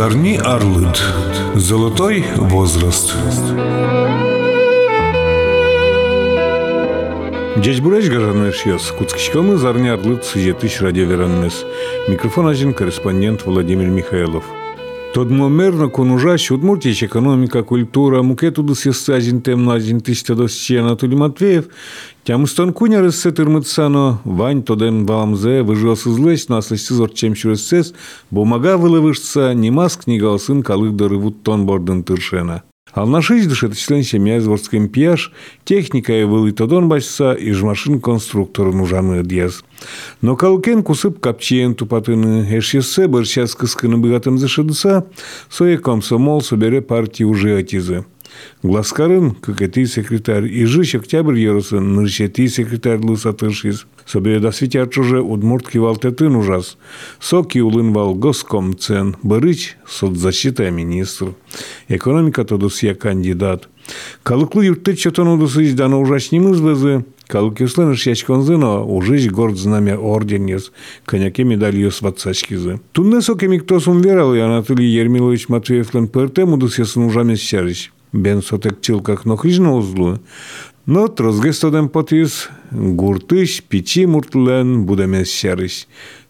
Зарни Арлыт. Золотой возраст. Дядь Бурач Гажанеш Йос, Куцкичкомы Зарни Арлыт Сыжетыш радиоверанмес. Микрофон один корреспондент Владимир Михайлов. Тодмомерно конужащ Удмуртич экономика, культура, мукету один темно один тысяча досче Анатолий Матвеев, тям стонкуня рессе тырмыцано, вань тоден валамзе, выжил сызлесь, но аслести зорчем через сес, бумага вылывышца, немас книга сын калык дорывут тон бордын тыршена. Ал на шесть дышит член семья из ворским пияж, техника и вылы тодон бачса, и ж машин конструктор нужаны дьез. Но калкен кусып капчиен тупатыны, эшесе борщас кыскыны быгатым зашыдыса, сое комсомол собере партии уже атизы. Гласкарын, кыкети секретарь, и жич октябрь еросын, нырчети секретарь лысатышиз. Собе да свитят уже удмуртки валтетын ужас. Соки улын вал госком цен, бырыч соцзащита министр. Экономика тодус я кандидат. Калыклы юртты чотону дусыч дано ужачнимыз безы, Калык юслын шячконзыно ужись горд знамя орденес, коняке медалью с ватсачкизы. Тунне соке миктосум верал, и Анатолий Ермилович Матвеевлен ПРТ мудус ясын ужамес сярыч. Бен сотек чилках нохрижно узлу. Но трозгестоден потис гуртыш пичи муртлен будемес сярыч.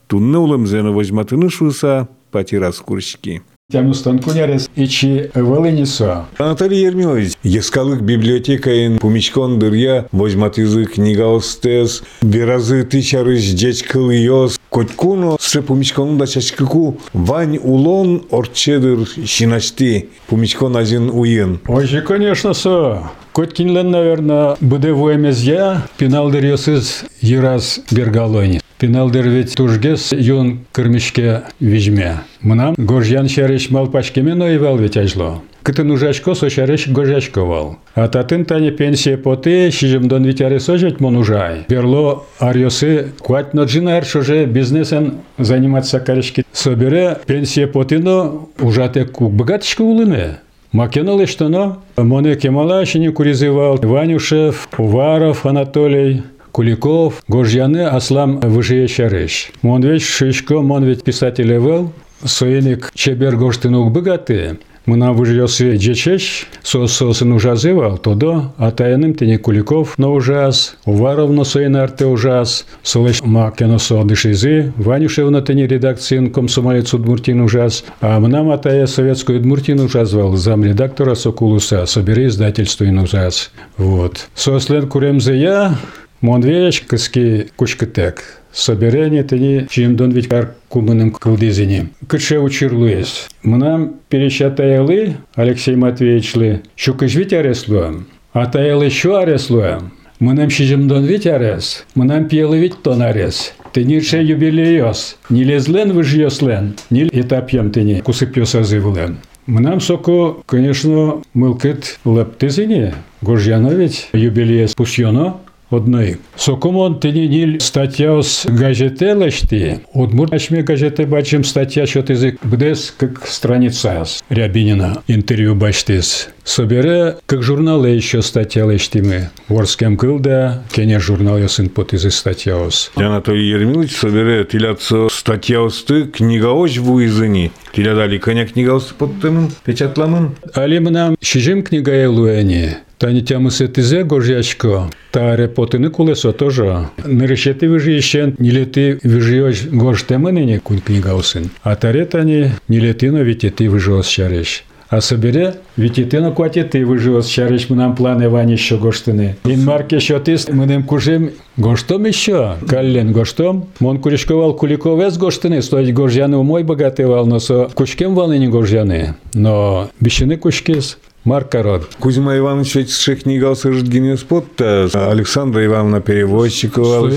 Тунне улым зена возьматыны шуса патирас курчки. Тему станкунярес ичи Волынисо. Анатолий Ермилович, ескалык библиотекаин пумичкон дырья возьмат язык книга остес, беразы тычарыш дечкыл йос, Котькуно се пумичкон да чачкыку вань улон орчедыр шиначти пумичкон один уин. Ой, конечно, со. Коткинлен, наверное, буде я, пеналдыр йосыз ераз бергалойни. Пеналдыр ведь тужгес юн кырмишке вижме. Мынам горжян шареш малпашкемен ойвал ведь ажло. Кытын ужачко сошареш гожачковал. А татын тане пенсия поте, шижемдон витяре сожать монужай. Берло арьосы куать ноджинар, шоже бизнесен заниматься карешки. Собере пенсия потино ужате кук богатышка улыне. Макеналы что-но, моне кемалашини куризывал, Ванюшев, Уваров Анатолий, Куликов, Гожьяны, Аслам Выжие Шареш. Мон ведь Шишко, мон ведь писатель Эвел, Соеник Чебер Гоштынук богатые. Мына выжился джечеш, сос-сосын ужазывал, тодо, а тайным тени Куликов на ужас, Уваров на своей нарте ужас, солеш макено со дышизы, Ванюшев на тени редакции комсомолец Удмуртин ужас, а мна матая советскую Удмуртин ужазвал, зам редактора Сокулуса, собери издательство и ужас. Вот. Сослен куремзе я, Монвеяч кыски кучкытек. собирание тени чимдон ведь кар кумыным кылдызине. Кытше учирлуес. Мынам перещатаялы Алексей Матвеевичлы шукыш ведь ареслуам. Атаялы шу ареслуам. Мынам шижимдон ведь арес. Мынам пиелы ведь тон арес. Тенирше юбилейос. Не лезлен выжьеслен. Не этапьем тени кусыпьё созывлен. Мынам соко, конечно, мылкыт лаптызине. Гожьяно ведь юбилеес пусьёно одної. Сокомон тені ніль стаття з газете лешти. Удмурт ачме газете бачим стаття, що ти бдес, как страница Рябинина интервью бачтис. Собере, как журналы еще статья лештимы. Ворскем кылда, кене журнал ясын потизы статья ос. Анатолий Ермилович собере тиляцо статья осты книга оч вуизыни. Тиля дали коня книга осты под тем печатламын. Али нам шижим книга елуэни. Та тямы сетизе гожячко, та репотини колесо тоже. Не решети вижище, не лети вижиоч гош теменині кун книга осин. А таретані не летино вітіти вижиос чареш. А собере, вітітино кватіти вижиос чареш нам плани вані що гоштини. Він марке що ти менем кужим гоштом іще. Каллен гоштом. Мон курішковал куліковець гоштини, стоїть гожяни у мой багативал, но со кучкем валені гожяни. Но бішини кучкис. Маркарод. Кузьма Иванович ведь книга Саждгин спотта, Александра Ивановна Перевозчикова,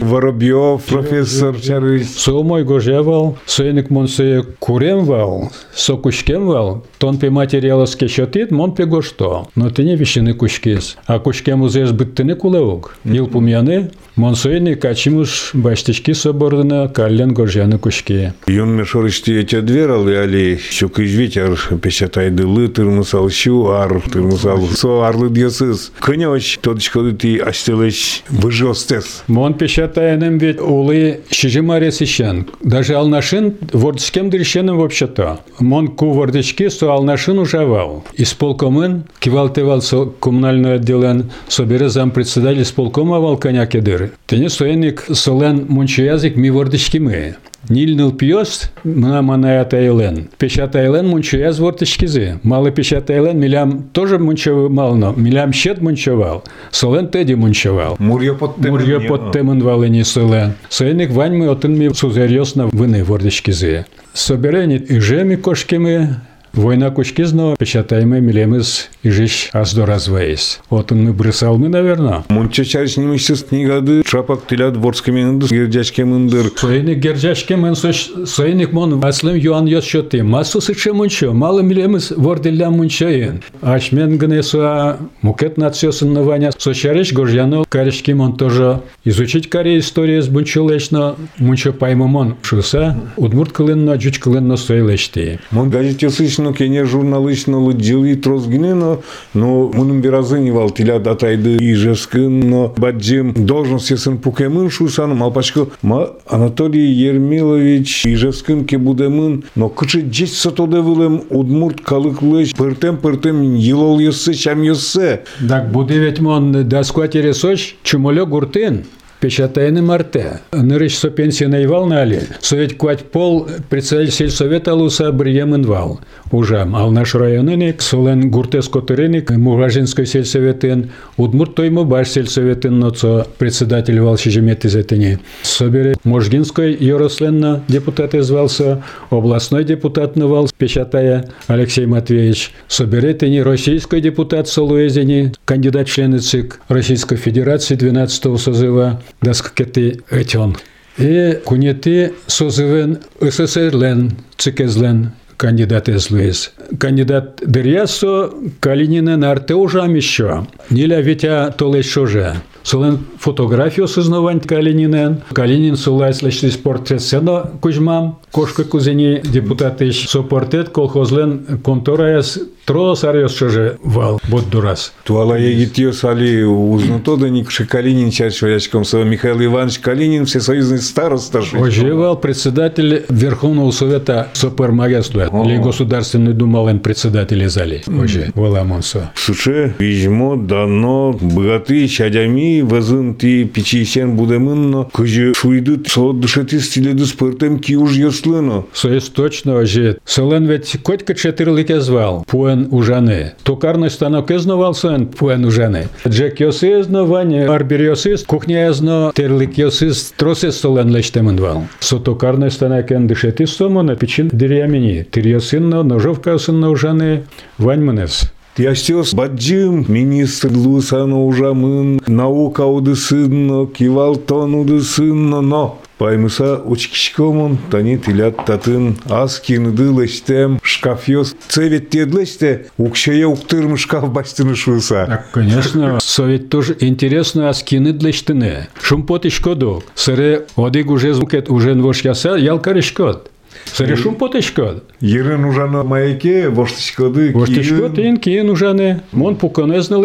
Воробьев, профессор Чарыч. Сумой гожевал, соеник монсе куремвал, сокушкемвал, тон пе материаловски счетит, мон пе гошто. Но ты не вещины кушкис. А кушкем узеш быттыны кулеук. Ил пумяны, мон соеник ачимуш баштички собордына каллен гожяны кушки. Юн мешорышти эти дверал, али щук из ветер, печатайды лытыр, мусал щу ар тырмысал со арлы диосыз кынёч тодышкоды ти аштелеш выжостес Мон печатаем ведь улы шижимарес ищен. Даже алнашин вордскем дрещеным вообще-то. Мон ку вордички со алнашин ужавал. Исполкомын кивалтевал со коммунальный отделен собере председатель исполкома вал коня кедыр. Тене соенник солен мунчаязик ми вордички мы. Нильныл пьёст, мына мана атайлен. Печатайлен мунчаяз вортышкизи. Малы печатайлен милям тоже мунчавы мално. Милям щет мунчавал. Солен теди мунчавал. мурьё под Мурье под темын валыни сылы. Сойник ваньмы отын ми сузерьезно выны вордышкизи. Соберени и жеми кошкими, Война кучкизно печатаемый милемыз и жиш аздо развеис. Вот он мы брысалмы, наверное. Мунча чариш немещес книгады шапак тилят ворскемендыр, гердячкемендыр. Союзник гержашке мен сош союзник мон аслым юан йос шоты. Массу сыче мунчо, мало милемыз вордилля мунчаен. Аш мен гнесуа мукет нациосын наваня. Сочариш горжяно каришки мон тоже изучить каре история с бунчулешно мунчо паймамон шуса. Удмурт кылынно жуч кылынно сойлешти. Мон газете слышно, кене журналистно лыджилы трозгинено, но мунун биразыни вал тилят атайды ижескын, но баджим должен сесын пукемын шусан, малпачко ма Анатолий Ермилович ижескын ке будемын, но кычы жесть сатоде вылым удмурт калыклыш пыртем-пыртем йылол йоссы, чам йоссы. Так буде ведь мон даскуатери соч чумолё гуртын. Печатайны марте. Нырыш со пенсия вал нали. Совет куать пол председатель сельсовета луса бриемен вал. Ужам. Ал наш районынык солен гуртес котырыник муражинской сельсоветын. Удмурт тойму баш сельсоветын ноцо председатель вал шижемет изетыни. Собере Можгинской Яросленно депутат извался. Областной депутат навал печатая Алексей Матвеевич. Собере тыни российский депутат Солуэзини, кандидат в члены ЦИК Российской Федерации 12 созыва даскакети этен. И кунети созывен СССРлен, ЦИКезлен, кандидат СЛС. Кандидат Дерьясо Калинина нарте ужам еще. Ниля Витя толещ уже. Солен фотографию сознавань Калининен. Калинин сулайс лечтис портрет сено кузьмам. Кошка кузени депутатыш со портрет колхозлен контораяс трос арьос шоже вал вот дурас. Туала егитьё сали узнатода Никши Калинин чаще варячком со Михаил Иванович Калинин, всесоюзный староста. Оживал председатель Верховного Совета Супермагестуя, или Государственный Думален председатель зали. Оже, Валамонсо. Суче вижмо дано богаты чадями вазын ти пичишен будемынно кыжы шуйдут со дышати стиледу спыртем ки уж яслыно. Союз точно оже. Солен ведь котка четырлике звал. Пуэн ужаны. Токарный станок изнавал сын пуэн ужаны. Джек йосы изнавань, арбер йосыз, кухня изно, терлик йосыз, тросыз солен лечтемын вал. Со токарный станок ен дышати сомона пичин дырьямини. Тирьосынно, ножовка сынно ужаны, ваньманевс. Ястес баджим министр Лусана ужамын наука удысынно кивалтон удысынно но Паймыса учкишкомон тани тилят татын аз киныды лештем шкафьос цевет тедлеште укшее уктырмы шкаф баштыны шуса. Так, конечно. Совет тоже интересно, а скины для штыны. Шумпот и шкоду. Сыре одыг уже звукет уже нвош яса, ялкар шкод. И шкод. Ерын ужаны маяке воштышкоды Вошти шкод, ин киен ужане. Мон пуконезны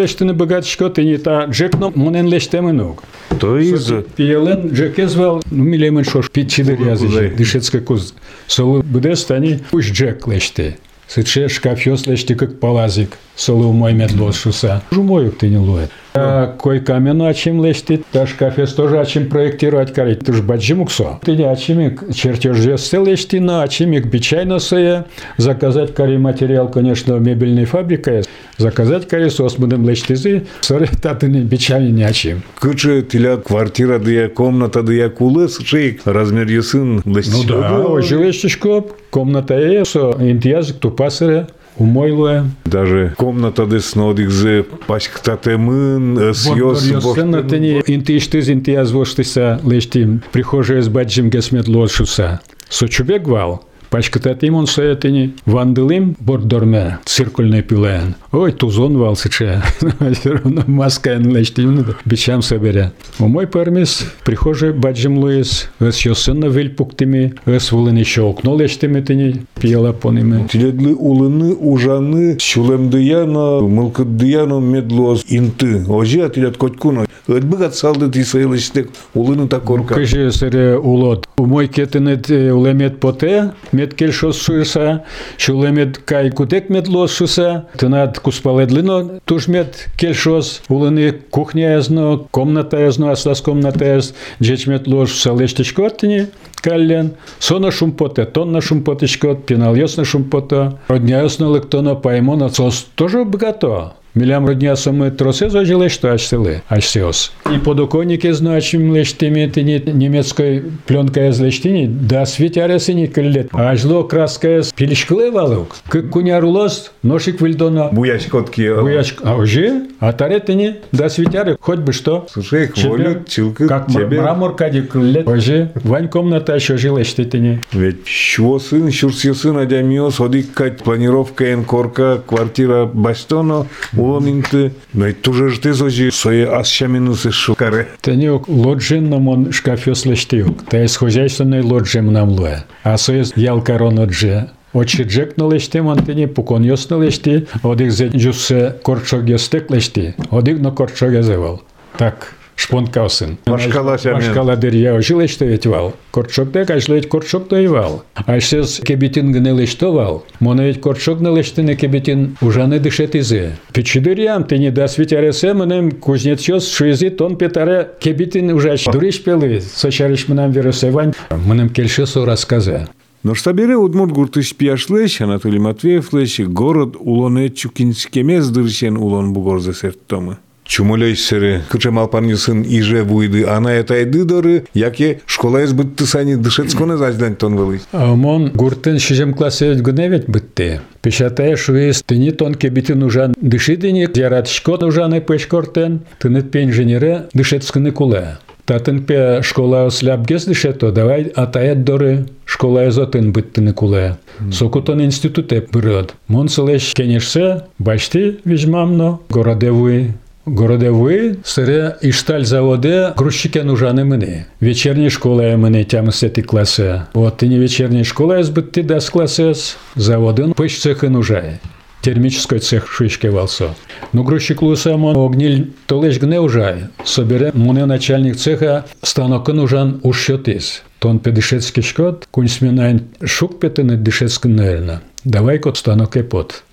шкод, и не та джекно монен лештемынук. То из Пиелен джеке звал, ну милемен шош, питчидер язычи, Кузай. дышецкой куз. Солы буде стани, пусть джек леште. Сыче шкафьос леште как палазик. Солы умой медлос шуса. Жумоюк ты не лует. А кой камену ачим леште, та шкафьос тоже ачим проектировать карить. Ты ж баджимуксо. Ты не ачимик чертеж жесте лешти, но ачимик бичайно сое. Заказать кари материал, конечно, мебельной фабрикой. Заказать кари сос будем лештизы. Соры, татыны бичайно не ачим. Кычы тилят квартира дыя комната дыя кулыс шейк размер ясын Ну да, о, жилищечко, комната ЕСО, интиязык тупасыре, умойлуе. Даже комната дес нодикзе пачктатемын съёс Сцена тени интиштиз интияз воштыса лештим, прихожая с баджим гесмет лошуса. Сочубек вал, Пачкататим он соятыни. Вандылым бордорме циркульный пилен. Ой, тузон валсыча. Все равно маска лечтим. Бичам соберя. У мой пармис прихожий баджим луис. Эс йосынна вильпуктими. Эс вулын еще окно лечтими тыни. Пияла поними. Тиледлы улыны, ужаны, шулемдыяно, мылкыдыяно медлоз инты. Ожи атилет котькуно. Өтбігат салды тисайлыштык, улыны та корка. Кыжы сыре улот. У мой кетинет улемет поте. Мет кельшос шуйса. Шулемет кай кутек медлоз шуса. Тынат куспаледлино тужмет кельшос. Улыны кухня язно, комната язно, аслас комната яз. Джечмет лож салештичкотыни. Каллен, сона шумпоте, тонна шумпотичкот, пенал ясно шумпото, родня ясно лектоно паймона, сос тоже богато. Милям родня саме тросе зажили, что аж сели, аж сеос. И подоконники значим лештими, тини немецкой пленкой из лештини, да светяре сини кыллет. Аж ло краска из пилишклы валук. Как кунярулос, ношик вильдона. Буяч котки. Буячк, а уже? А таретини, да светяре, хоть бы что. Слушай, хвалют, чилка Как тебе. мрамор кади кыллет. Уже, вань комната еще жила, что тини. Ведь чего сын, щурсье сын, адямиос, одикать, планировка энкорка, квартира бастоно, улонинты. Но и тоже ж ты зожи, свои асчаминусы шукаре. Тенюк лоджинном он шкафе слештиюк. Та есть хозяйственный лоджим нам луе. А со есть ялкарон отже. Очи джек на лешти, мантини пукон йос на лешти, одик зе джусе корчок йостек лешти, одик на корчок язевал. Так, шпонкаусен. Машкала шамен. Машкала дерья ведь. Корчок дек, аж ледь корчок то и вал. А сейчас кебетин гне лешто вал. Моно ведь корчок на лешти не кебетин уже не дышет изе. Печи дырьям, ты не да светяре семенем, кузнец йос шуизи тон петаре кебетин уже дуриш пелы. Сочариш мнам вирусевань, мнам кельшесу рассказа. Но штабере Удмурт Гуртыш Пияшлыш, Анатолий Матвеевлыш, город Улоне Чукинскемез дырчен Улон Бугорзе сертомы. Чумулей сыры, кычем алпаньысын иже буйды, ана это айды доры, яке школа из бытты сани дышецконе заждань тон вылый. А мон гуртын шижем классе ведь гневет бытте. Пешатая шуис, ты не тон кебитин ужан дышидини, яратшкот ужаны пешкортен, ты не пень женере дышецканы куле. Татын пе школа осляп гес дышето, давай атаят доры школа езотын быттыны куле. Сокутон институте бырод. Мон сылеш кенешсе, башти вижмамно, городевуй. Городовий сире ішталь заводе грузчикен ужани мене. Вечерня школа мене тям сети класе. От і не вечерня школа збити дас класес. Заводин пиш цехин ужає. Термический цех шишки валсо. Ну, грузчик лусамо огніль толеш гне ужає. Собере мене начальник цеха станокин ужан ущотис. Тон педишецький шкод, кунь смінайн шук петини дишецький нерна. Давай кот станок епот. Сомонен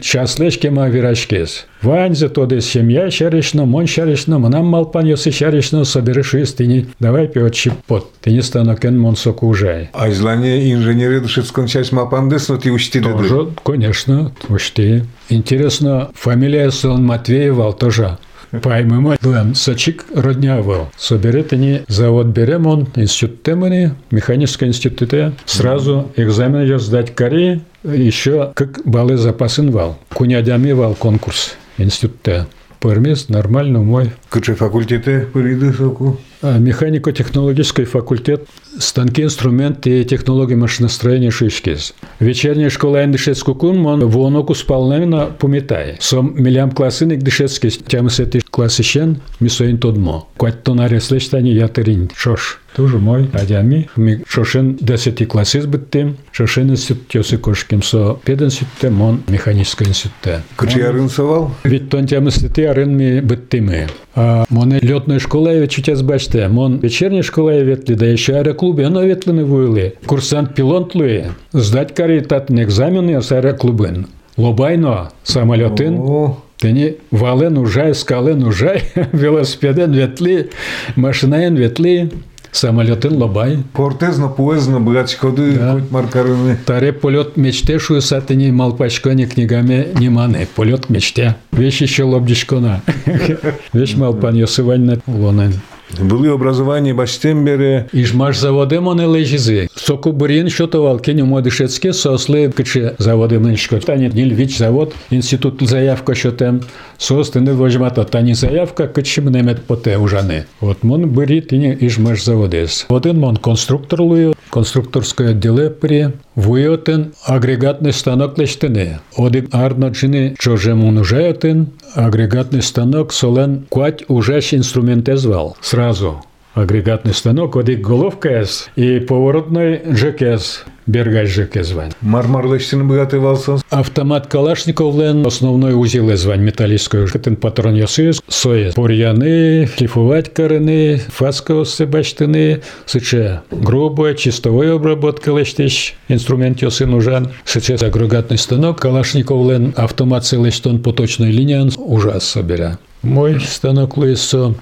часлешке ма вирашкес. Вань за то дес семья шаришно, мон шаришно, манам малпан йоси шаришно, собереш истини. Давай пиот чипот. Ты не станокен мон соку ужай. А желание инженеры дышецкон часть мапандес, но ты учти. Тоже, конечно, уж ты. Интересно, фамилия сон Матвеевал тоже. Поймемо, дуем, сочик роднявал. Соберет они завод берем он, институт темени, механический институте. Сразу экзамен идет сдать Кореи, еще как баллы запасын вал. Кунядями вал конкурс институте. Пермис нормально мой. Кыче факультете пыриды соку. А, Механико-технологический факультет, станки, инструменты и технологии машиностроения шишкис. Вечерняя школа эндишецку кун, мон воноку спалнемина помитай. Сом милям классыник дишецки, тем сети классищен, мисоин тодмо. Квать тонаре слештани ятерин. Шош. Тоже мой, адями. Ми шошен десяти классы сбыттим. Шошен институт йосы кошким со пединституте, мон механический институте. Кыче я рынсовал? Від тон тями стати арен биттими. А моне льотної школи від чуття збачте. Мон вечірня школа ветлі, да ще аероклубі, оно ветли не вуйли. Курсант пілот лує. Здать карі татні екзамени з аероклубин. Лобайно, самолетин. О, Тені вален ужай, скален ужай, велосипеден ветли, машинаен ветли, самолетин лобай. Портезно, поездно, братчикоды, Да. хоть маркарыны. Таре полет мечте шую сатыни малпачкони книгами не маны. Полет мечте. Вещь еще лобдичкона. Вещь малпан йосывань лонен. Были образование баштембере, Ижмаш заводи моне лежизи. Соку бурін щотовал кеню модишецьке сосли киче заводи меншко. Тані Нільвіч завод, інститут заявка що тем. сос тыны вожмата тани заявка кычым немет поте ужаны. Вот мон бери тыне ижмаш заводес. Один мон конструкторлую, конструкторское отделе при Вуйотен агрегатный станок лештыны. Одик арно джины чоже мунужаятын, агрегатный станок солен куать ужаш инструмент звал. Сразу. Агрегатный станок, одик головка и поворотный ЖКС. Бергай ЖК звань. Мармарлыштин богатывался. Автомат Калашниковлен основной узел звань металлическую. Кытын патрон ясыз, соя. Бурьяны, шлифовать корыны, фаскосы баштыны, сыче грубая, чистовой обработка лештиш, инструмент ясы нужен. Сыче агрегатный станок Калашниковлен, автомат целештон поточной линии ужас собира. Мой станок лысо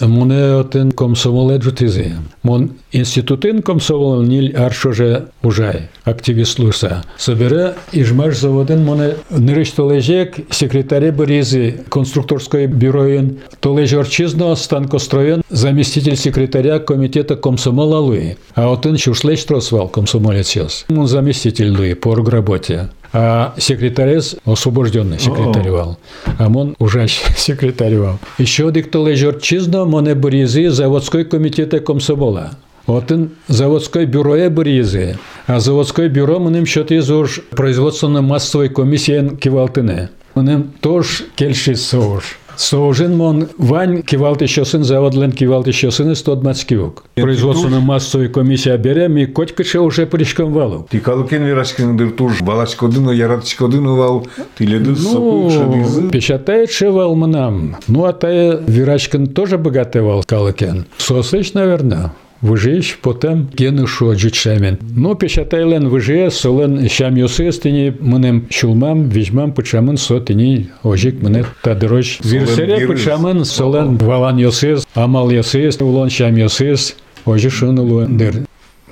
Муне отен комсомоле джутизи. Мон институтын комсомол нил аршоже ужай. Активист луса. Собере ижмаш заводен моне нырыш толежек секретаре Боризи конструкторской бюроин толеж орчизно станкостроен заместитель секретаря комитета комсомола Луи. А отен шушлеч тросвал комсомолец. Он заместитель Луи по работе а секретарес освобожденный секретаревал. А он уже секретаревал. Еще диктол лежер чизно моне буризы заводской комитета комсомола. Отын заводской бюро буризы. А заводской бюро мнем счет из уж производственно-массовой комиссии кивалтыны. Мнем тоже кельши соуж. Соужин мон вань кивалт еще сын заводлен кивалт еще сын из тот мацкивок. Производственно массовой комиссия берем и котькача уже пришком валу. Ти калукен вирашкин дыр туж балачкодыно яратчкодыно вал. Ти леды сопу Ну, печатает шевал мнам. Ну, а та вирашкин тоже богатывал калукен. Сослышь, наверное. Вижиш потем кинушу Но Ну, пішатайлен вижие, солен щам юсистині, менем щулмам, візьмам почамен сотині, ожик мене та дорож. Зірсере почамен, солен валан юсист, амал юсист, улон шам юсист, ожишын улуендер.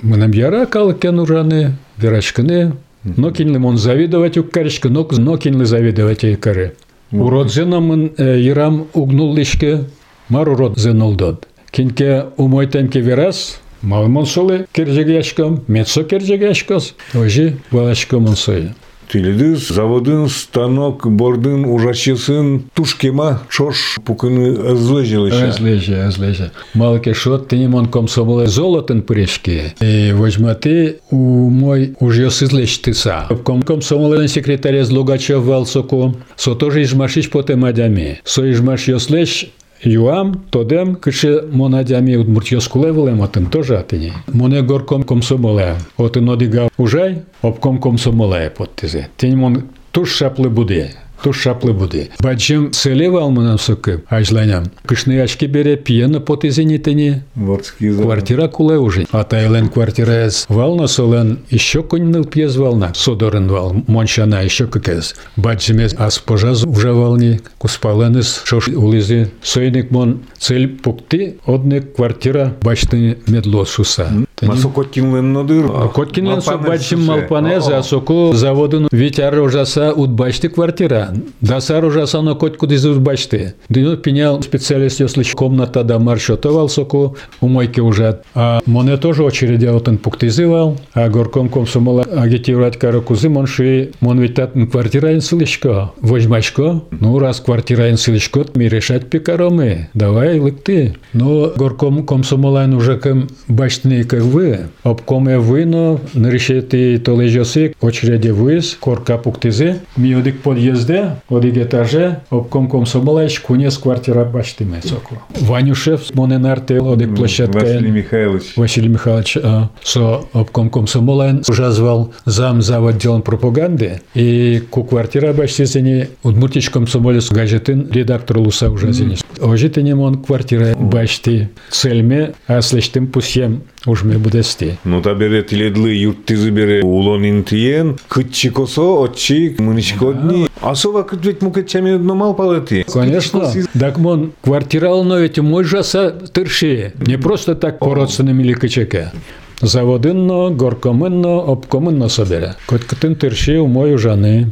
Менем яра кал ураны, верашкыны, но кинли мон завидовать уккарышкы, но, но кинли завидовать икары. Уродзенамын э, ирам угнул лишке, мар уродзен олдод. Кинке умой темке вирас, мал монсолы кержегешком, мецо кержегешкос, ожи балашко монсоя. Ти леды заводын станок бордын ужачысын тушкема чош пукыны злыжилыша. Азлеже, азлеже. Малке шот ты мон комсомоле золотын прешки. И возьмати у мой уже сызлеш тыса. Ком комсомоле секретаря з Лугачев валсоку. Со тоже измашиш по темадями. Со измаш йослеш Юам, тодем, кеше монадями удмуртьоскуле волем, отын тоже атыни. Моне горком комсомоле. Отын одига ужай, обком комсомоле подтизе. Тень мон туш шаплы буде. Туш шаплы буде. Бачым селе валманам соки, ажланям. Кышны очки бере пьяно потизени тени. Вордский завод. Квартира куле уже. А тайлен квартира эс. Вална солен еще коньныл пьез волна. Содорен вал. Моншана еще какез. Бачыме ас пожаз уже волни. Куспаленес шош улизи. Сойник мон цель пукти. Одне квартира бачты медло суса. Масо коткинлен нодыр. Коткинен со бачым малпанезе, а соку заводын витяр ожаса удбачты квартира. Дасар ожаса на котку диз удбачты. Дыну пенял специалист, если комната да маршотовал соку, у мойки уже. А моне тоже очереди отын пуктизывал, а горком комсомола агитировать каракузы, мон ши, мон ведь татын квартира инсылышко. Возьмачко, ну раз квартира инсылышко, ми решать пекаромы. Давай, лык ты. Но горком комсомолайн уже кем бачтный вы. Обкоме вино, нарішити то лежоси, очереди виз, корка пуктизи. Ми одик под'їзде, одик етаже, обком комсомолач, кунес квартира бачтиме соку. Ванюшев, моненарте, одик площадка. Василий Михайлович. Василий Михайлович а, со обком уже звал зам зав отделом пропаганды и ку квартира баштизени удмуртич комсомолец газетин редактор луса уже зенис. Ожитени мон квартира башти цельме, а слештим пусем уж me budesti. Ну та бере тиледлы юрттизы бере улон интиен, кытчи косо, отчи, мынышкодни. Асова кыт ведь мукетчами нормал палати. Конечно. Так мон квартира но ведь мой жаса тырши. Не просто так по родственным или качаке. Заводинно, горкоминно, обкоминно собере. Коткотин тирши у мою жани.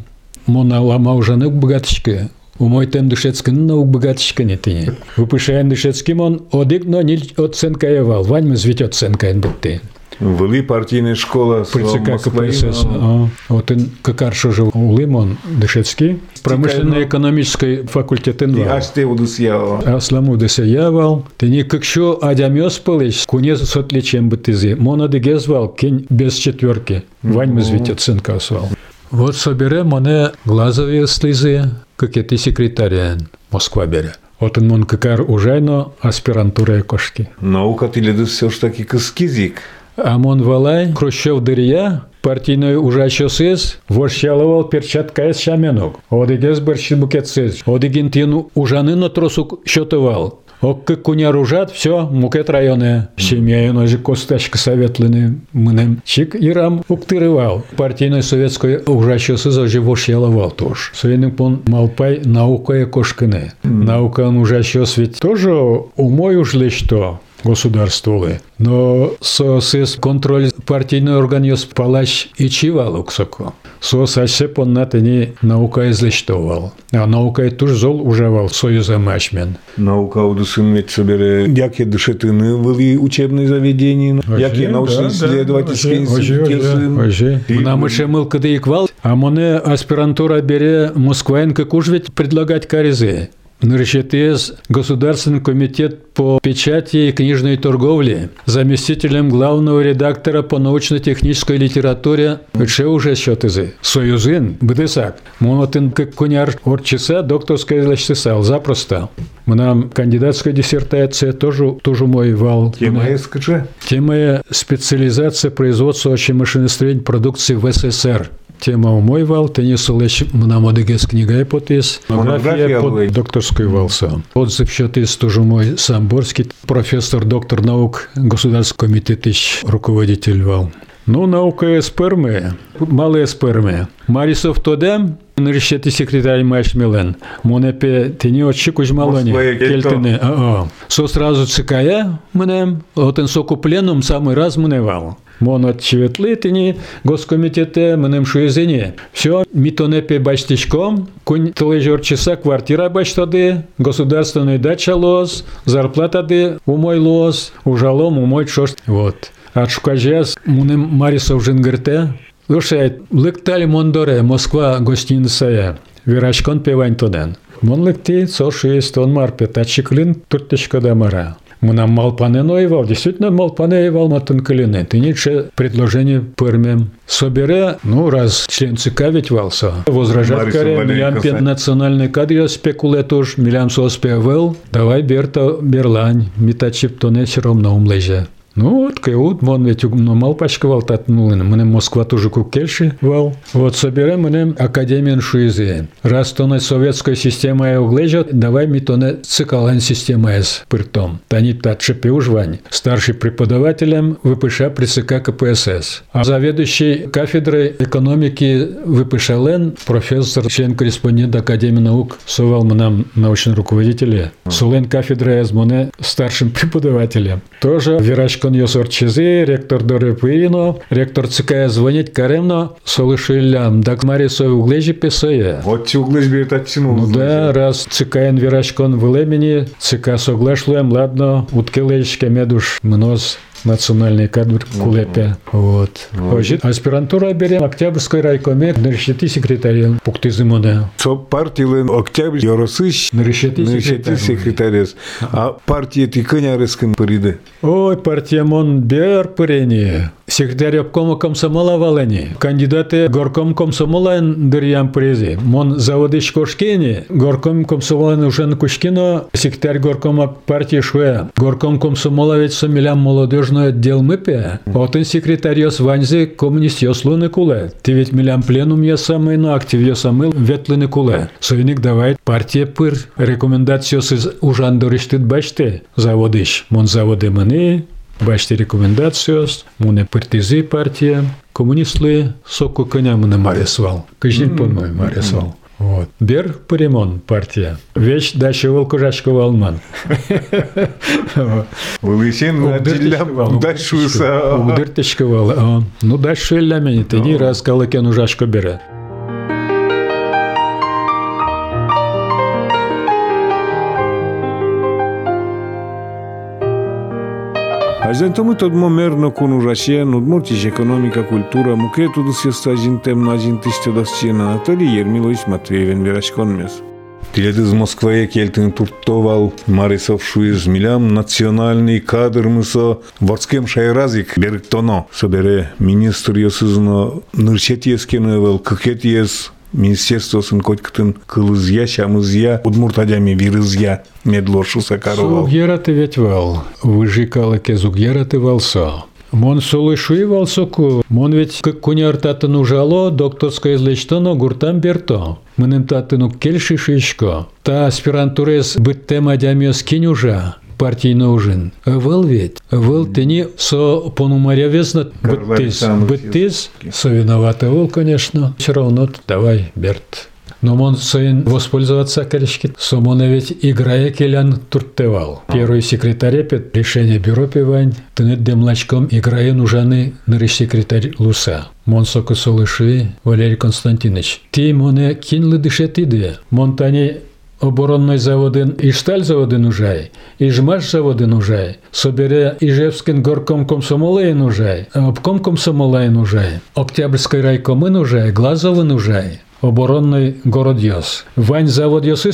Мона лама у жани богатички. У мой тем душецкин на богатичка не тине. Выпишаем душецким он одик, но ниль оценка евал. Вань мы звить оценка эндукти. Вели партийная школа При ЦК КПСС. А, вот он как жил у Лимон Дышецкий. Промышленно-экономический факультет И инвал. аж те буду съявал. Асламу десеявал. Ты не как що адямёс пылыч, куне с отличием бы ты Мона де звал, кень без четверки. Вань мы звить оценка освал. Вот собере моне глазовые слезы, как это секретаря Москва бере. Вот он мон какар ужайно аспирантура кошки. Наука ти леду все ж таки кыскизик. А мон валай, Хрущев дырья, партийной ужаще сыз, ворщалывал перчатка из шаменок. Одигез борщи букет сыз. Одигин тину ужаны на тросу счетывал. Ок как куня ружат, все, мукет районе. Семья ножи костачка советлены. Мнем чик ирам уктырывал. Партийной советской ужаще сыз ожи ворщалывал тоже. Свейным пон малпай наука кошкины. Наука он ужаще свет тоже умой уж ли что государствовали. Но сос контроль партийный органиос палач и чивал уксоко. Сос асе поннатыни наука излечтовал. А наука и туж зол ужавал союза мачмен. Наука удусын ведь собере, яке дышетыны вели учебные заведения, яке научно-исследовательские институты. Нам еще мыл кады иквал, а моне аспирантура бере Москваенко куж ведь предлагать каризы. НРЧТС Государственный комитет по печати и книжной торговле, заместителем главного редактора по научно-технической литературе, уже счетызы. Союзин, бдесак. Монотын коняр орчиса, докторская лечтисал, запросто. Нам кандидатская диссертация тоже, тоже мой вал. Тема СКЧ. Тема специализация производства машиностроения продукции в СССР. Тема мой вал, тенис леч на модегес книга ипотез. Монография под докторской валса. Отзыв счетыз тоже мой самборский профессор, доктор наук, государственный комитет руководитель вал. Ну, наука спермы, малые спермы. Марисов тодем, Нырщети секретарь Маш Милен. Монепе тени очи кузьмалони. Кельтини. А, Со сразу цикая мене, отен соку пленум самый раз меневал. Мон от чеветлитині, госкомітете, менем шуєзині. Все, мітонепе бачтичком, кунь тележор часа квартира бачтади, государственный дача лос, зарплата ди умой лос, ужалом умой чош. Вот. А шукажес, мунем Марисов жингерте, Слушай, лектали Мондоре, Москва гостиницая, вирачкон певань тоден. Мон лекти, со шесть он марпе, тачиклин туртечка дамара. Мына малпане ноевал, действительно малпане евал матын калины. Ты ниче предложение пырмем. Собере, ну раз член ЦК ведь вался. Возражать каре, милям пен национальный кадр спекулетуш, милям соспевел. Давай берта берлань, митачип тоне ромно умлеже. Ну, от кеут, мон ведь ну, мал пачкавал татнулын. Мене Москва тоже кукельши вал. Вот соберем мене академиян шуизе. Раз то на советская система я углежа, давай ми то не цикалан система эс пыртом. Тани татше пеужвань. Старший преподавателем ВПШ при ЦК КПСС. А заведующий кафедрой экономики ВПШ ЛН, профессор, член-корреспондент Академии наук, совал нам научный руководитель. Сулен кафедра из моне старшим преподавателем. Тоже Вирачкон Йосор Чези, ректор Дорепино, ректор ЦК звонить Каремно, Солышилям, так Марисой углежи писає. Вот ці углиш берет оттянул. Ну да, раз ЦКН Вирачкон в Лемені, ЦК соглашлуем, ладно, уткелечке медуш мнос национальный кадр кулепе. Вот. Ожи- Аспирантура берем Октябрьской райкоме, решети секретарем, пукты зимоне. Со партийлы октябрь Яросыш, Решети Нышети секретарес. А партия ти кынярыскын пыриды. Ой, партия мон бер пырени. Секретарь обкома комсомола валени. Кандидаты горком комсомола дырьям прези. Мон заводы шкошкени. Горком комсомола уже на Кушкино. Секретарь горкома партии шуэ. Горком комсомола ведь сомилям молодежный отдел мыпе. Вот он секретарь ёс ваньзи коммунист ёс луны куле. Ты ведь милям пленум я самый, но актив я самый ветлыны куле. Союник давай партия пыр. Рекомендацию с ужан дорыштыт бачте. Заводыш. Мон заводы маны. Бачте рекомендацию, муне партизы партия, коммунисты соку коня муне марисвал. Каждый пон мой марисвал. Вот. Бер Паримон партия. Веч дальше волкужачка Валман. Вылысен отделям дальшуйса. Удыртышкывал. Ну дальше лямени. Ты не раз калакен ужашко Ажентамут од мамерно конурашија нодмортиш економика, култура, му кое тоа да се стажинтем на ажинтиште да се на Натали Ермилович Матвеевен Верашкон мес. Москва е келтин туртовал Марисов шуиз милям национални кадр со варскем шайразик берктоно. собере министр ясызно нырчет ескеневел, кыкет ес министерствосын котькытын кылызя шамызя удмуртадями вирызя медлошу сакарова. Зугьяраты ведь вал. Выжикалыке зугьяраты валсо. Мон солышуи валсоку. Мон ведь как куняр татыну жало, докторское излечтоно гуртам берто. Мынын татыну кельши шишко. Та аспирантурес быттем адямиос кинюжа партийно ужин. Вел ведь, вел тени со понумаря везнат Карл быттис, Александрович быттис, со виноваты вол, конечно. Все равно давай, Берт. Но он сын воспользоваться корешки. Сомона ведь играя келян туртевал. Первый секретарь пет решение бюро пивань. Тынет демлачком играя нужаны нырыш секретарь Луса. Мон соку солыши Валерий Константинович. Ти моне кинли дышет иде. Монтани оборонной заводын и шталь заводын ужай, и жмаш заводын ужай, собере Ижевскин горком комсомолейн ужай, обком комсомолейн ужай, Октябрьской райкомын ужай, Глазовын ужай, оборонный город Йос. Вань завод Йосы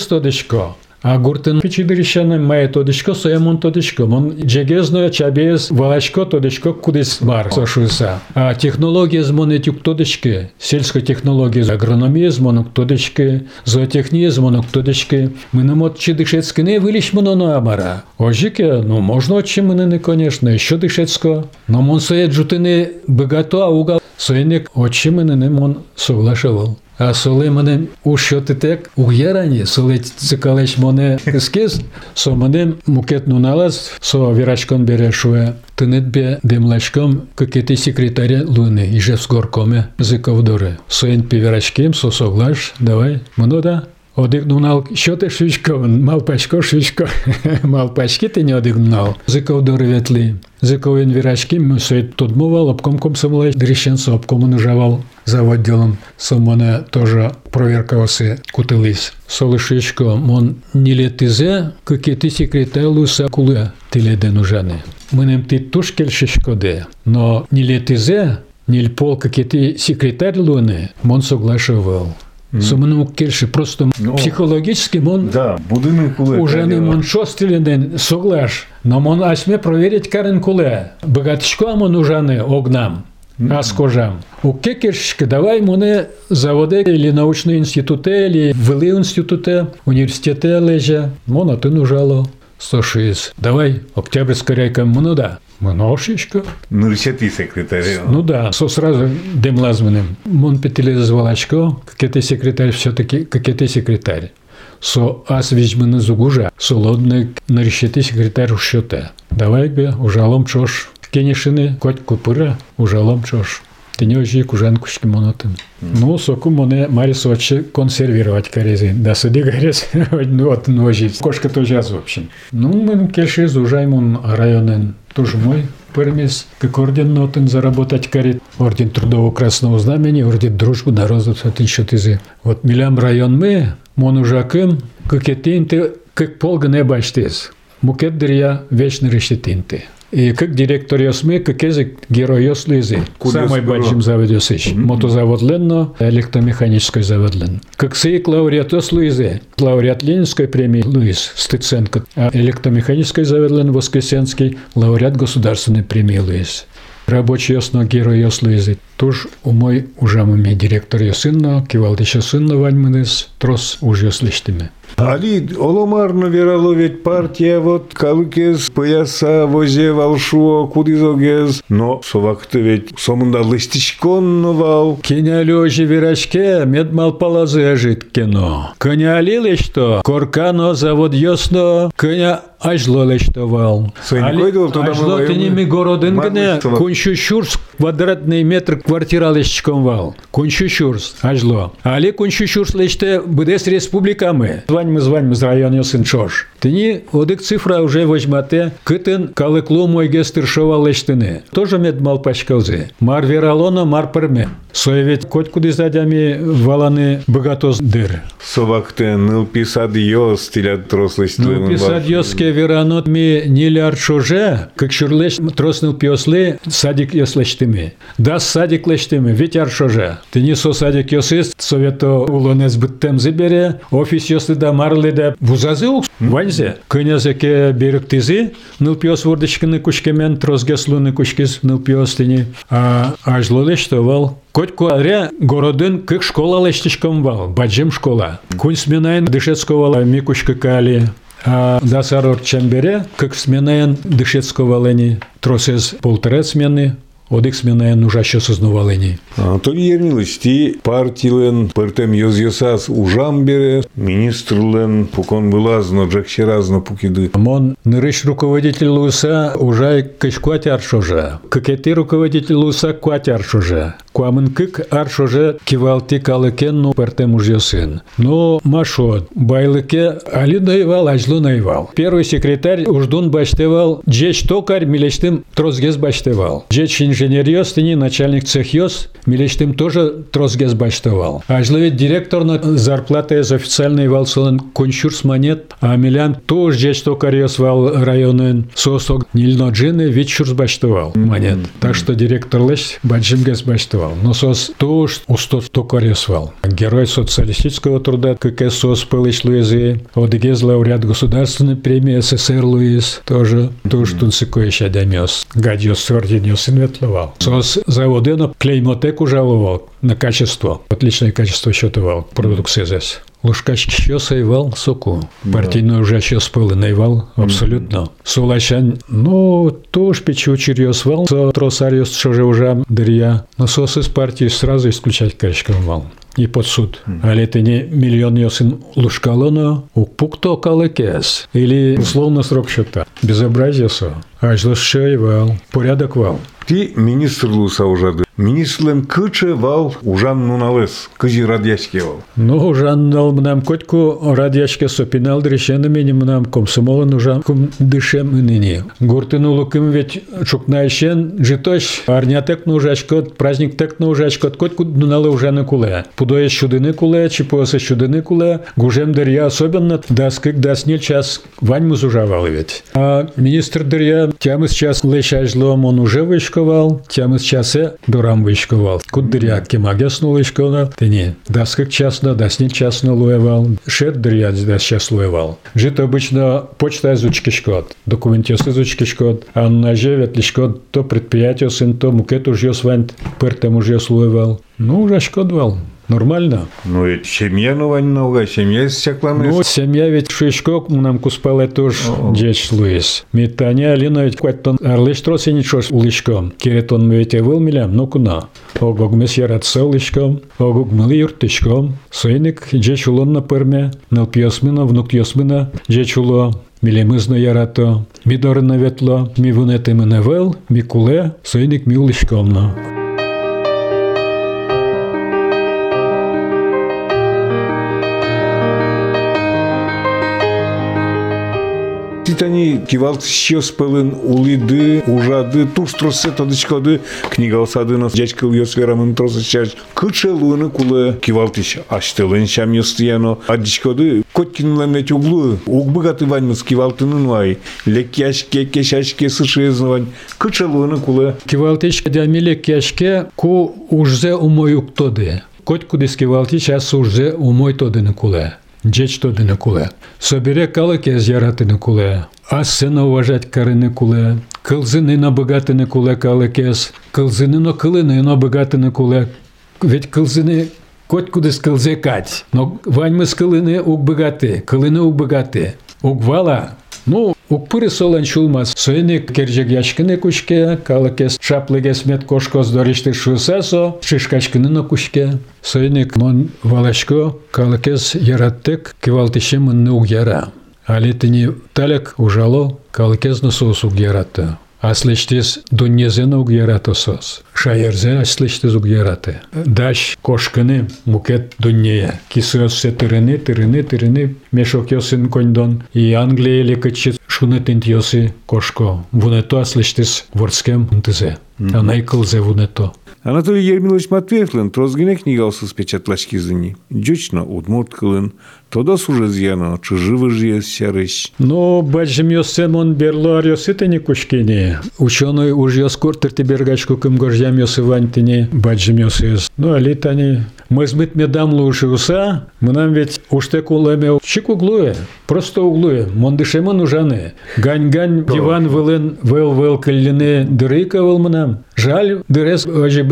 а гуртын пичидырищаны мае тодышко соемон тодышко. Мон джегезно чабез валашко тодышко кудис бар сошуса. А технология змон этюк тодышке. Сельская технология агрономия змонок тодышке. Зоотехния змонок тодышке. Мы нам от чидышецке не вылиш моно амара. Ожике, ну можно от чимынины, конечно, еще дышецко. Но мон соед жутыны богато ауга. Соенек от чимынины мон соглашивал. А соли мене у шотитек у ярані, соли цикалеш мене скіз, со мене мукетну налаз, со вірачком бере шуе, тинет бе демлачком, какети секретаря луни, іже в горкоме зиковдори. Соен півірачким, со соглаш, давай, мено да. Одигнунал, що ти швичко, мал пачко, швичко, мал пачки ти не одигнунал. Зиков ветли. Зиковин вірачки, ми все тут мовал, обком комсомолець, дріщенцо, обком нажавал за відділом. Со мене теж проверка оси кутились. Солишичко, мон не летизе, какие ти секретар луса куле, ти леде нужане. Менем ти тушкельше шкоде, но не летизе, не льпол, какие ти секретарь луне, мон соглашивал. Сумноукирши, просто ну, О, психологически он да, будинок куле, уже не мон шостилинен соглаш, но мон асьме проверить карен куле. Богатичкам уже ужаны огнам, mm-hmm. У кекершки давай моне заводе или научные институты, или вели институты, университеты лежа, мон атын ужало. 106. Давай, октябрьська райка, ну да. Мношечко. Ну, ти секретарь. Ну да, со сразу демлазменным. Мон звалачко, как ты секретарь, все-таки, как ты секретарь. Со аз візьмена зугужа, на нарішити секретарь щоте. Давай бе, ужалом чош. кенешины, коть купира, ужалом чош. Ожі кужанкушки монотин. Ну, соку моне марисоваче консервировать карези. Да суди гарес, от ножи. Кошка тоже аз, общем. Ну, мы кельши зужаймон районен. Тоже мой пермис, как орден нотен заработать карит. Орден Трудового Красного Знамени, орден Дружбы народов, вот еще ты Вот милям район мы, мон ужакым, как ты, как полга не бачтес. Мукет дырья вечно решетинты. И как директор Йосмы, как язык герой. Куда Самый большим завод Йосыч. Мотозавод Ленно, электромеханический завод Ленно. Как сей лауреат Йослизы. Лауреат Ленинской премии Луис Стыценко. А электромеханический завод Ленно Воскресенский. Лауреат государственной премии Луис. Рабочий ясно герой Йослизы. Туж у мой ужамами директор Йосынно, кивал еще сынно ваньмынес, трос уж Йослиштиме. Али оломарно вераловет партия вот калыкез пояса возе валшуо кудизогез. Но совакты ведь сомында лыстичкон вал. Киня лёжи вирачке, медмал палазе жит кино. Коня алилы что, коркано завод ясно, коня ажло лештовал. Ажло ними городын гне, куншушурс квадратный метр квартира лещиком вал. Куншушурс, ажло. Али куншушурс леште бдес республикамы. звань мы звань мы з районе сын чош. Тыни одык цифра уже возьмате, кытын калыклу мой гестер шовалештыны. Тоже мед мал пачкалзы. Мар вералона, мар перме. Соевет коть куды задями валаны богатоз дыр. Совакте ныл писад йо стиля трослыш Ну, писать йоске веранот ми ниляр шоже, как шурлеш троснул пиосли, садик йослештыми. Да садик лештыми, ветер шоже. Ты не со садик йосист, совето улонез биттем зибере, офис йосли да марлы да вузазы ук, ванзе. Кынязеке берек тизи, ныл пиос вурдышкины кушкемен, трозгеслуны кушкиз ныл пиостыни. А ажлолештовал, Котько аре городын кык школа лештишком вал, баджим школа. Кунь сменаен дышецкого микушка кали. А дасарор чембере, как сменаен дышецкого лени, тросез полтора смены, одик сменаен ужаще сознавалени. Анатолий Ермилович, ти партийлен пыртем йоз йосас ужам бере, министрлен пукон вылазно, джекшеразно пукиды. Мон нырыш руководитель ЛУСа ужай кышкуать аршоже. Кыкети руководитель ЛУСа куать аршоже. Куамын кык аршоже кивалти калыкен ну пыртем уж йосын. Но машот, байлыке али наивал, ажлу наивал. Первый секретарь уждун баштевал, джеч токарь милештым трозгез баштевал. Джеч инженер йостыни, начальник цех йос, милештым тоже трозгез баштевал. Ажлы директор на зарплата из официальной валсылын кончурс монет, а милян тоже джеч токарь йос вал районын сосок нильно джины вечурс баштевал монет. Так что директор леш баджимгез баштевал. Но сос тоже устот токарь йос вал. Герой социалистического труда КК СОС Пылыч Луизы, Одегез лауреат государственной премии СССР Луиз, тоже тоже тунсикой щадямес. Гадьос орденес инветловал. СОС заводено клеймотеку жаловал на качество. Отличное качество счетовал продукции здесь. Лужкач що сайвал соку. Партійно вже що спили найвал, абсолютно. Сулачан, ну, то ж печу чирьос вал, со тросарьос, що же уже дырья. Но сос из партии сразу исключать качком вал. И под суд. Але ты не миллион йосин лушкалоно, у пукто калекес. Или условно срок счета. Безобразие со. Аж лошей вал. Порядок вал. Ти министр луса ужады. Министрлен кычы вал ужан нуналес, кыжи радяшке вал. Ну, жаннал нам котку радяшке сопинал дрешена мене нам комсомола нужан кум дышем ныне. Гуртыну лукым ведь чукнайшен житош арнятек нужачко, праздник тек нужачко, котку нуналы ужаны куле. Пудоя щудыны куле, чипоса щудыны куле, гужем дырья особенно даскык даснил час ваньму зужавал ведь. А министр дырья тямы сейчас лещажлом он уже вышковал, тямы сейчас дурам вышковал. Куд дырья кемагес ну вышковал, ты не. Даскык часно, даснил часно луевал, шет дырья дас час луевал. Жит обычно почта изучки шкод, документиос изучки шкод, а на жевет ли шкод то предприятие сын, то мукет уж ёс вант, пыртем уж ёс луевал. Ну, уже шкодвал. Нормально. Ну, это семья ну вань науга, семья из чакланы. Ну, семья ведь шишкок нам куспале тоже дечь Луис. Митаня Алина ведь кваттон арлыш тросе ничего улышком. Керетон мы ведь выл милям, ну куна. Огог мы сярат селышком, огог мы юртышком. Сойник дечь улон на перме, нал пьосмина, внук йосмина, дечь уло. Мілемизно ярато, мідорно ветло, мі вунети мене вел, мі куле, сойник мі улишкомно. Кайтани кивалт шес пылын улиды, ужады, тустросы тадычкоды, книга осады нас жачкыл йосверамын тросы чаш. Кычел уны кулы кивалтыш аштылын шам стояно, Адычкоды коткинлен эти углы, угбы гатываньмыз кивалтынын вай. Лекки ашке, кеш ашке, сышы езнывань. Кычел уны кулы. Кивалтыш кадямиле кешке ку ужзе умоюктоды. Котку дискивалти сейчас уже умой тодыны куле. Джеч тодыны куле. Собере калы кез яратыны куле. А сына уважать карыны куле. Кылзыны на богатыны куле калы кез. Кылзыны но кылыны но богатыны куле. Ведь кылзыны Коть кудис кылзе кать. Но ваньмы с кылыны ук богаты. Кылыны ук богаты. Ук вала Ну, upurisolaņšūmas suinik keržigieškinai kuškė, kalakės šaplagės met koškos dorištai šuseso, šiškaškinino nu kuškė, suinik mon valaškio, kalakės yra tik kivaltišimų naugera. Alitinį talek užalo, kalakės nusausų gerata. тыни талек ужало, калыкес на соус уг яратты. Аслештис дуньезен уг яратосос. Шаерзе аслештис уг яраты. Даш кошканы мукет дуньея. Кисыосе тырыны, тырыны, тырыны. Мешок йосин коньдон. И Англия или кычит шуны тинт йоси кошко. Вунето аслештис ворскем нтызе. А найкылзе вунето. Анатолий Ермилович Матвеевлен трозгине книгался с печатлашки зыни. Дючно удмурт кылын. Тода суже зьяно, чи живы жие сярыш. Ну, бачым йосем он берлар йосытыне кушкине. Ученый уж йоскор тертибергачку кым горжям йосывань тыне бачым йосыз. Ну, али тани Мызмыт медам лучше уса, мы нам ведь уште кулеме чик углуе, просто углуе, мондышемын ужаны. Гань-гань диван вылын вел-вел кыллине дырыка выл мынам. Жаль, дырес ожи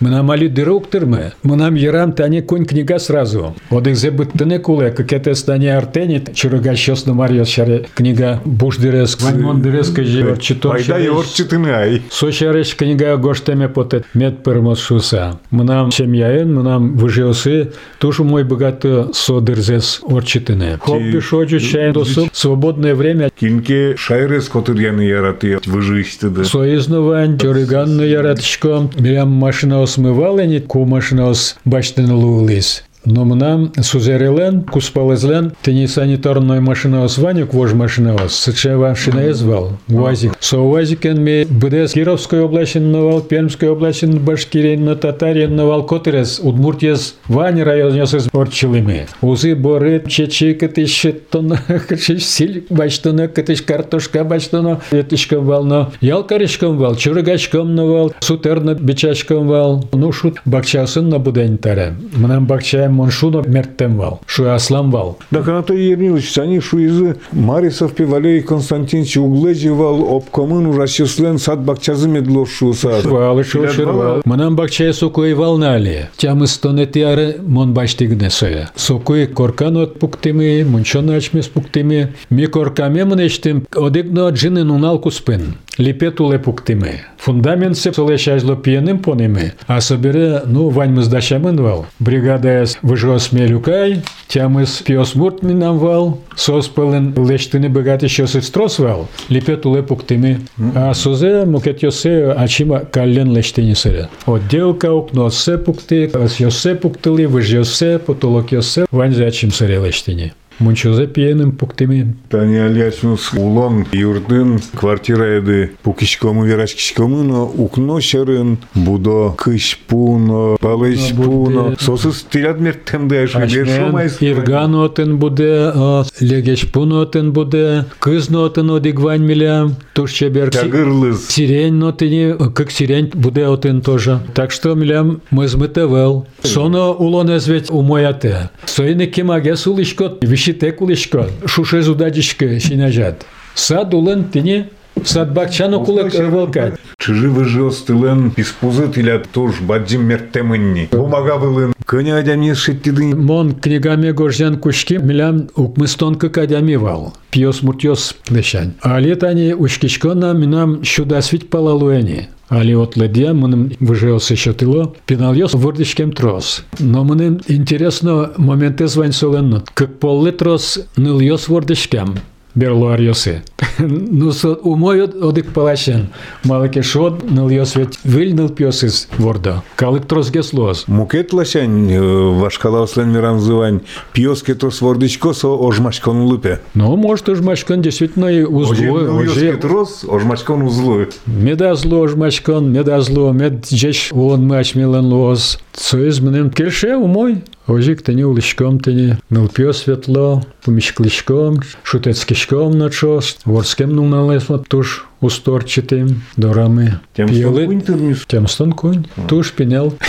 быттыны. Мынам али дыры уктырмы. Мынам ярам тани конь книга сразу. Одыгзе быттыны куле, какете стане артенит, чурыга щосны марья шаре книга буш дырес, ваньмон дырес кажи читон Пайда и орчитыны ай. Сочарыш книга гоштеме потет мед пермосуса. Мынам семьяен, мынам выжился, тоже мой богато содерзес орчитыне. Хобби шоджу чай досу, свободное время. Кинке шайрес котырьяны яраты выжисты да. Соизнувань, чорыганны яратышком, мирям машина осмывал, не ку машина ос баштын лулис. Но мна сузерелен, куспалезлен, тени санитарной машина осванюк вож машина ос, сычева шина звал, уазик. Со уазикен ми бдес Кировской области новал, Пермской области Башкирин, на Татарин новал, Котерес, Удмуртьес, Вань район нес орчилыми. Узы боры, чечи, катыш, тон, катыш, силь, баштона, катыш, картошка, баштона, ветишком вал, но ялкаришком вал, чургачком новал, сутерна бичачком вал, ну шут, бакчасын на будень таре. Мнам бакчаем моншуно мерттем вал, шу аслам вал. Так Анатолий Ермилович, они шуизы Марисов Валерий Константинович углеживал обкомын ужасчислен сад бакчазы медло шуса. Вал, шо шервал. Мнам бакчая сокой валнали. Тям стонети аре мон баштигне соя. Сокой коркан от пуктими, мончон ачмес пуктими. Ми коркаме мнештим одигно джинен уналку спин Ліпетуле пуктими. Фундамент се солешажло п'яним поними, а собере, ну, вань ми здачамен вал. Бригада ес вижос мелюкай, тямис піосмурт мінам вал, сос пелен лештини бегати щось строс вал, ліпетуле пуктими. А созе мукет йосе, а чима каллен лештині сере. Отделка окно се пукти, ас йосе пуктили, виж йосе, потолок йосе, вань зачим сере лештині. Мунчозе пьяным пуктими. Тани Альясюс улон юрдын квартира еді пукишкомы верашкишкомы но укно шарын будо кыш пуно, палыш пуно. Сосыз тилят мерттемде ашу Ашмен, Ирган отын буде, легеш пун отын буде, кыз отын одигвань милям, туш чебер. Тягырлыз. Сирень нотыни, как сирень буде отын тоже. Так что милям мы змытывал. Соно улон эзвет умояте. Соины кемаге сулышкот, вишите кулышкот. Шуше зудадишке шинажат. Сад улын тini сад бакчан окулы волкать. Чижи выжил стылен испузы тилят туш баджим мерттемынни. Бумага вылын. Көне адамне шиттиды. Мон книгами горжан кушки милям укмыстонка кадямивал. Пьос муртьос лешань. А летани ушкичкона минам щудасвить палалуэни. Али от ледя мыным выжился еще тыло, пенальос вордичкем трос. Но мыным интересно моменты звань соленно. Как полы трос ныльос вордичкем. Берлуар йосы. Ну, со умой одик палашен. Малаке шод ныл йос ведь вильныл пьосыз ворда. Калык трос геслос. Мукет лашань вашкала ослен мирам зывань. Пьоске то свордичко со ожмачкон лупе. Ну, может, уж мачкан действительно и узло. Ожемный трос ожмачкон узлы. Меда зло уж мачкан, меда зло, мед жеш он мач милан лоз. Союз менем кельше умой. Ожик тени уличком тени, милпьо светло, помещкличком, шутецкичком начос, ворскем нуналес вот туш усторчатым, дорами. Тем Пьелы- кунь тырмис. Тем стон кунь, туш пенел.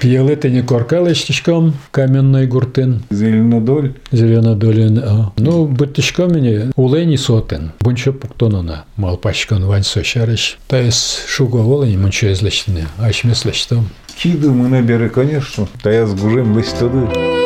Пьелы тени коркалечтичком, каменной гуртын. Зеленодоль. Зелена долин. а. Ну, быттышко мені улені сотен. Бунчо пуктонона. Мал пачкон вань сошарыш. Та ес шуго волені мунчо езлештіне. Аш меслештом. Киды мы наберы, конечно. Та я с гужем листады.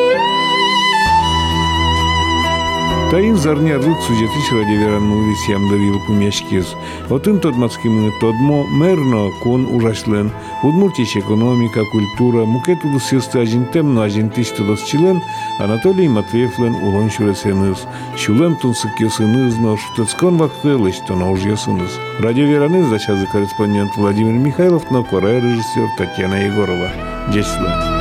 Таин зарнярлык сюжетиш радиоверанну висямдыр йылпы мешкез. Отын тодмацкимы тодмо мерно кон ужашлен. Удмуртич экономика, культура, мукет улысысты ажинтем ажинтиш член Анатолий Матвеевлен улон шуресеныз. Шулем тунсык йосыныз, но шутецкон вакты лыштона уж йосыныз. Радиовераныз зачазы корреспондент Владимир Михайлов, но кора режиссер Татьяна Егорова. Десла.